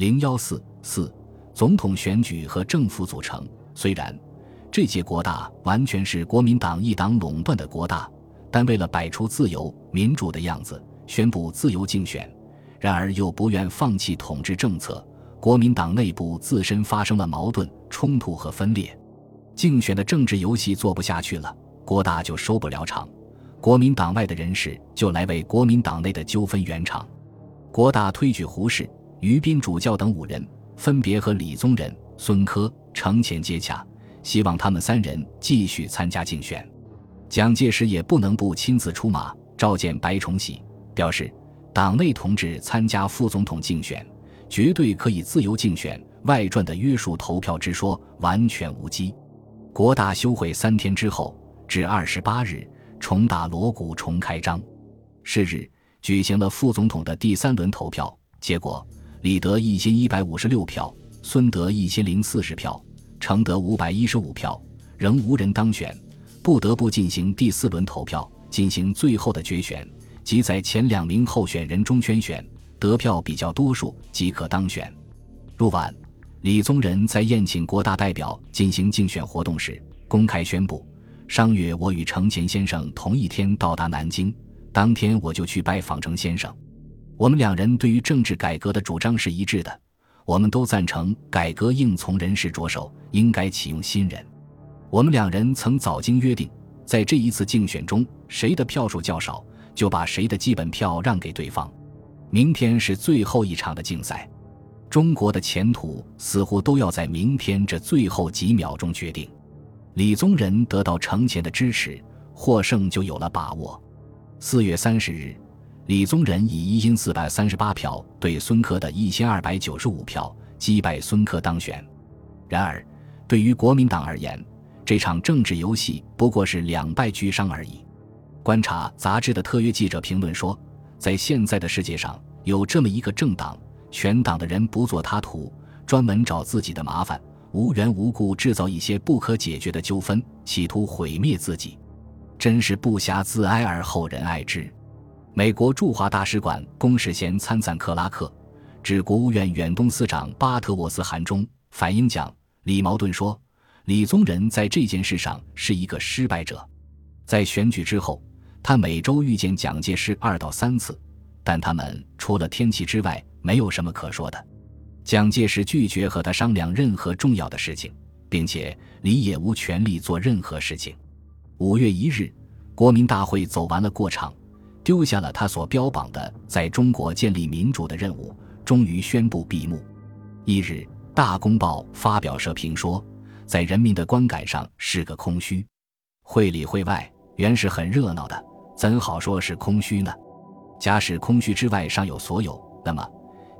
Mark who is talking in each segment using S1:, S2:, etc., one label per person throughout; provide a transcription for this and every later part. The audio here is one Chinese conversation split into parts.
S1: 零幺四四总统选举和政府组成。虽然这届国大完全是国民党一党垄断的国大，但为了摆出自由民主的样子，宣布自由竞选，然而又不愿放弃统治政策，国民党内部自身发生了矛盾冲突和分裂，竞选的政治游戏做不下去了，国大就收不了场。国民党外的人士就来为国民党内的纠纷圆场。国大推举胡适、于斌主教等五人，分别和李宗仁、孙科、程潜接洽，希望他们三人继续参加竞选。蒋介石也不能不亲自出马，召见白崇禧，表示党内同志参加副总统竞选，绝对可以自由竞选，外传的约束投票之说完全无稽。国大休会三天之后，至二十八日。重打锣鼓，重开张。是日举行了副总统的第三轮投票，结果李德一千一百五十六票，孙德一千零四十票，程德五百一十五票，仍无人当选，不得不进行第四轮投票，进行最后的决选，即在前两名候选人中圈选，得票比较多数即可当选。入晚，李宗仁在宴请国大代表进行竞选活动时，公开宣布。上月，我与程潜先生同一天到达南京，当天我就去拜访程先生。我们两人对于政治改革的主张是一致的，我们都赞成改革应从人事着手，应该启用新人。我们两人曾早经约定，在这一次竞选中，谁的票数较少，就把谁的基本票让给对方。明天是最后一场的竞赛，中国的前途似乎都要在明天这最后几秒钟决定。李宗仁得到程潜的支持，获胜就有了把握。四月三十日，李宗仁以一因四百三十八票对孙科的一千二百九十五票击败孙科当选。然而，对于国民党而言，这场政治游戏不过是两败俱伤而已。观察杂志的特约记者评论说：“在现在的世界上，有这么一个政党，全党的人不做他图，专门找自己的麻烦。”无缘无故制造一些不可解决的纠纷，企图毁灭自己，真是不暇自哀而后人爱之。美国驻华大使馆公使衔参赞克拉克致国务院远东司长巴特沃斯函中反映讲，李矛盾说，李宗仁在这件事上是一个失败者。在选举之后，他每周遇见蒋介石二到三次，但他们除了天气之外，没有什么可说的。蒋介石拒绝和他商量任何重要的事情，并且李也无权利做任何事情。五月一日，国民大会走完了过场，丢下了他所标榜的在中国建立民主的任务，终于宣布闭幕。一日，《大公报》发表社评说，在人民的观感上是个空虚。会里会外原是很热闹的，怎好说是空虚呢？假使空虚之外尚有所有，那么。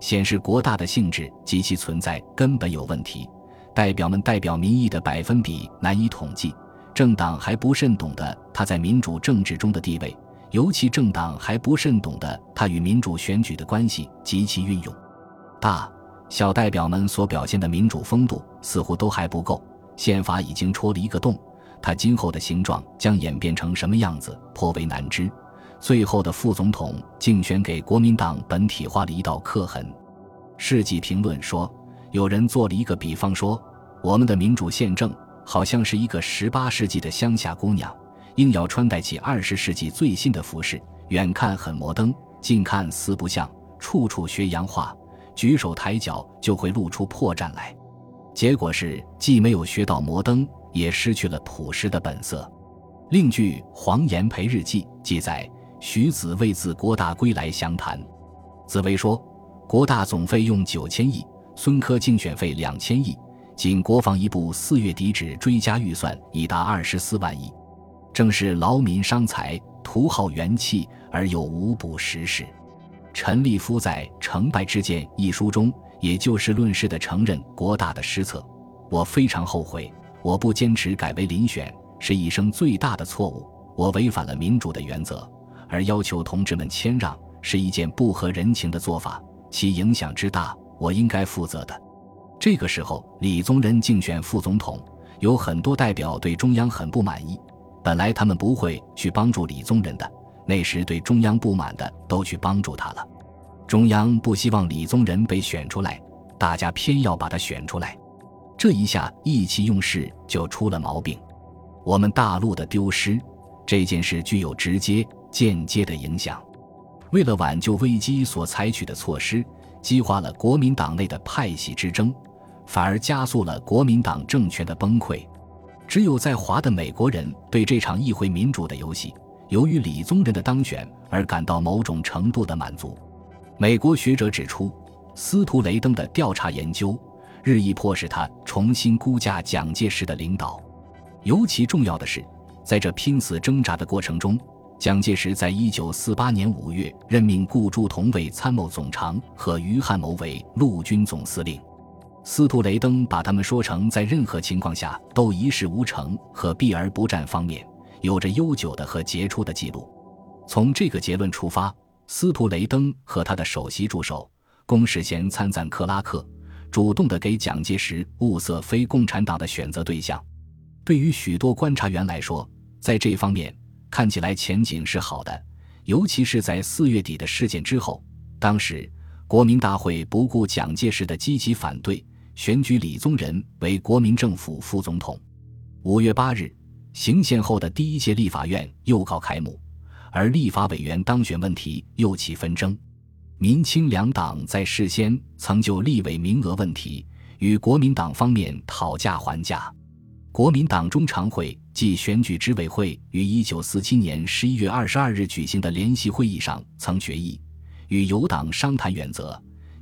S1: 显示国大的性质及其存在根本有问题，代表们代表民意的百分比难以统计，政党还不甚懂得他在民主政治中的地位，尤其政党还不甚懂得他与民主选举的关系及其运用。大小代表们所表现的民主风度似乎都还不够，宪法已经戳了一个洞，它今后的形状将演变成什么样子颇为难知。最后的副总统竞选给国民党本体画了一道刻痕。世纪评论说，有人做了一个比方说，我们的民主宪政好像是一个十八世纪的乡下姑娘，硬要穿戴起二十世纪最新的服饰，远看很摩登，近看似不像，处处学洋话，举手抬脚就会露出破绽来。结果是既没有学到摩登，也失去了朴实的本色。另据《黄炎培日记》记载。徐子未自国大归来详谈，紫薇说，国大总费用九千亿，孙科竞选费两千亿，仅国防一部四月底止追加预算已达二十四万亿，正是劳民伤财，徒耗元气而又无补实事。陈立夫在《成败之见》一书中，也就事论事地承认国大的失策。我非常后悔，我不坚持改为遴选，是一生最大的错误。我违反了民主的原则。而要求同志们谦让是一件不合人情的做法，其影响之大，我应该负责的。这个时候，李宗仁竞选副总统，有很多代表对中央很不满意。本来他们不会去帮助李宗仁的，那时对中央不满的都去帮助他了。中央不希望李宗仁被选出来，大家偏要把他选出来，这一下意气用事就出了毛病。我们大陆的丢失这件事具有直接、间接的影响。为了挽救危机所采取的措施，激化了国民党内的派系之争，反而加速了国民党政权的崩溃。只有在华的美国人对这场议会民主的游戏，由于李宗仁的当选而感到某种程度的满足。美国学者指出，司徒雷登的调查研究日益迫使他重新估价蒋介石的领导。尤其重要的是，在这拼死挣扎的过程中，蒋介石在一九四八年五月任命顾祝同为参谋总长和于汉谋为陆军总司令。司徒雷登把他们说成在任何情况下都一事无成和避而不战方面有着悠久的和杰出的记录。从这个结论出发，司徒雷登和他的首席助手龚世贤参赞克拉克，主动的给蒋介石物色非共产党的选择对象。对于许多观察员来说，在这方面看起来前景是好的，尤其是在四月底的事件之后，当时国民大会不顾蒋介石的积极反对。选举李宗仁为国民政府副总统。五月八日，行宪后的第一届立法院又告开幕，而立法委员当选问题又起纷争。民清两党在事先曾就立委名额问题与国民党方面讨价还价。国民党中常会暨选举执委会于一九四七年十一月二十二日举行的联席会议上曾决议，与友党商谈原则。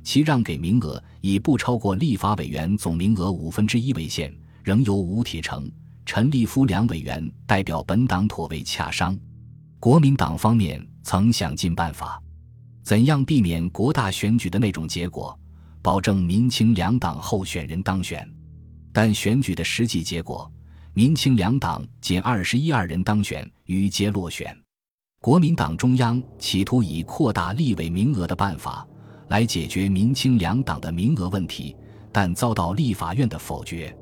S1: 其让给名额以不超过立法委员总名额五分之一为限，仍由吴铁城、陈立夫两委员代表本党妥为洽商。国民党方面曾想尽办法，怎样避免国大选举的那种结果，保证民清两党候选人当选。但选举的实际结果，民清两党仅二十一二人当选，余皆落选。国民党中央企图以扩大立委名额的办法。来解决民清两党的名额问题，但遭到立法院的否决。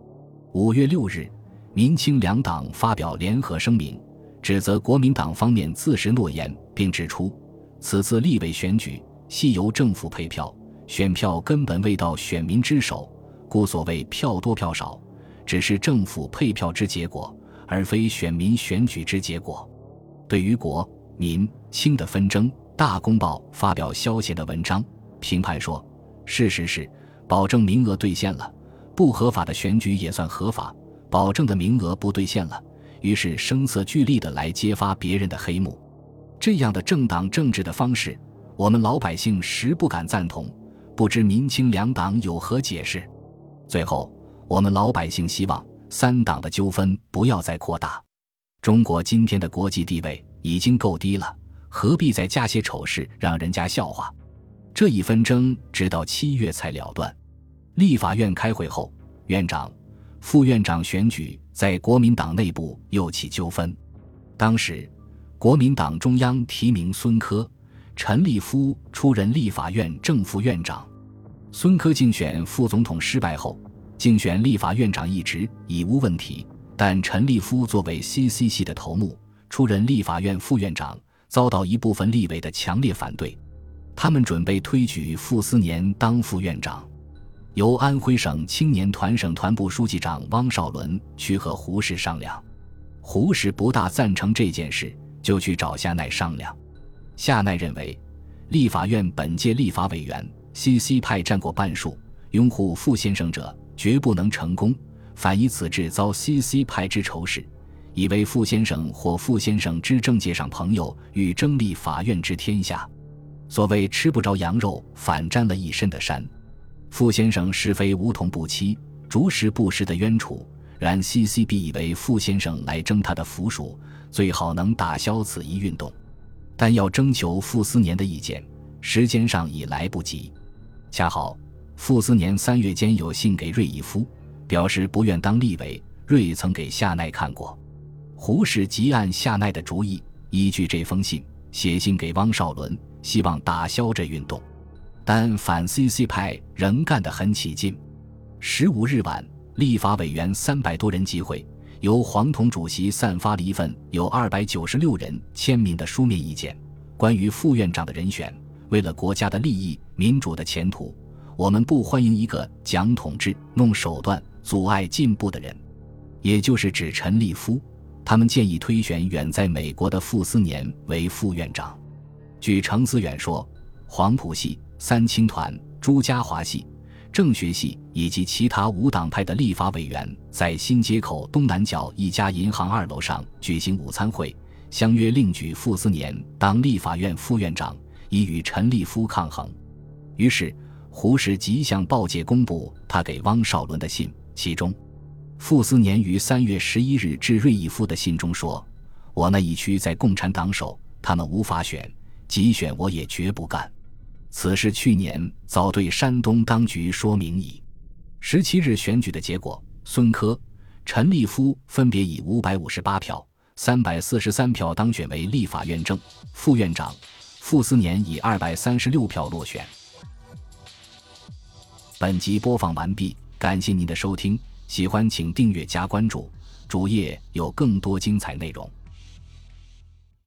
S1: 五月六日，民清两党发表联合声明，指责国民党方面自食诺言，并指出此次立委选举系由政府配票，选票根本未到选民之手，故所谓票多票少，只是政府配票之结果，而非选民选举之结果。对于国民清的纷争，《大公报》发表消遣的文章。评判说：“事实是，保证名额兑现了，不合法的选举也算合法；保证的名额不兑现了，于是声色俱厉的来揭发别人的黑幕。这样的政党政治的方式，我们老百姓实不敢赞同。不知民清两党有何解释？最后，我们老百姓希望三党的纠纷不要再扩大。中国今天的国际地位已经够低了，何必再加些丑事让人家笑话？”这一纷争直到七月才了断。立法院开会后，院长、副院长选举在国民党内部又起纠纷。当时，国民党中央提名孙科、陈立夫出任立法院正副院长。孙科竞选副总统失败后，竞选立法院长一职已无问题，但陈立夫作为 CC 系的头目，出任立法院副院长，遭到一部分立委的强烈反对。他们准备推举傅斯年当副院长，由安徽省青年团省团部书记长汪少伦去和胡适商量。胡适不大赞成这件事，就去找夏奈商量。夏奈认为，立法院本届立法委员 CC 派占过半数，拥护傅先生者绝不能成功，反以此致遭 CC 派之仇视，以为傅先生或傅先生之政界上朋友欲争立法院之天下。所谓吃不着羊肉，反沾了一身的膻。傅先生是非无统不欺，逐时不时的冤楚。然 CCB 以为傅先生来争他的府属，最好能打消此一运动。但要征求傅斯年的意见，时间上已来不及。恰好傅斯年三月间有信给瑞义夫，表示不愿当立委。瑞曾给夏奈看过，胡适即按夏奈的主意，依据这封信写信给汪少伦。希望打消这运动，但反 CC 派仍干得很起劲。十五日晚，立法委员三百多人集会，由黄统主席散发了一份有二百九十六人签名的书面意见，关于副院长的人选。为了国家的利益、民主的前途，我们不欢迎一个讲统治、弄手段、阻碍进步的人，也就是指陈立夫。他们建议推选远在美国的傅斯年为副院长。据程思远说，黄埔系、三青团、朱家骅系、政学系以及其他无党派的立法委员在新街口东南角一家银行二楼上举行午餐会，相约另举傅斯年当立法院副院长，以与陈立夫抗衡。于是，胡适即向报界公布他给汪少伦的信，其中。傅斯年于三月十一日致瑞义夫的信中说：“我那一区在共产党手，他们无法选，即选我也绝不干。此事去年早对山东当局说明矣。”十七日选举的结果，孙科、陈立夫分别以五百五十八票、三百四十三票当选为立法院正副院长，傅斯年以二百三十六票落选。本集播放完毕，感谢您的收听。喜欢请订阅加关注，主页有更多精彩内容。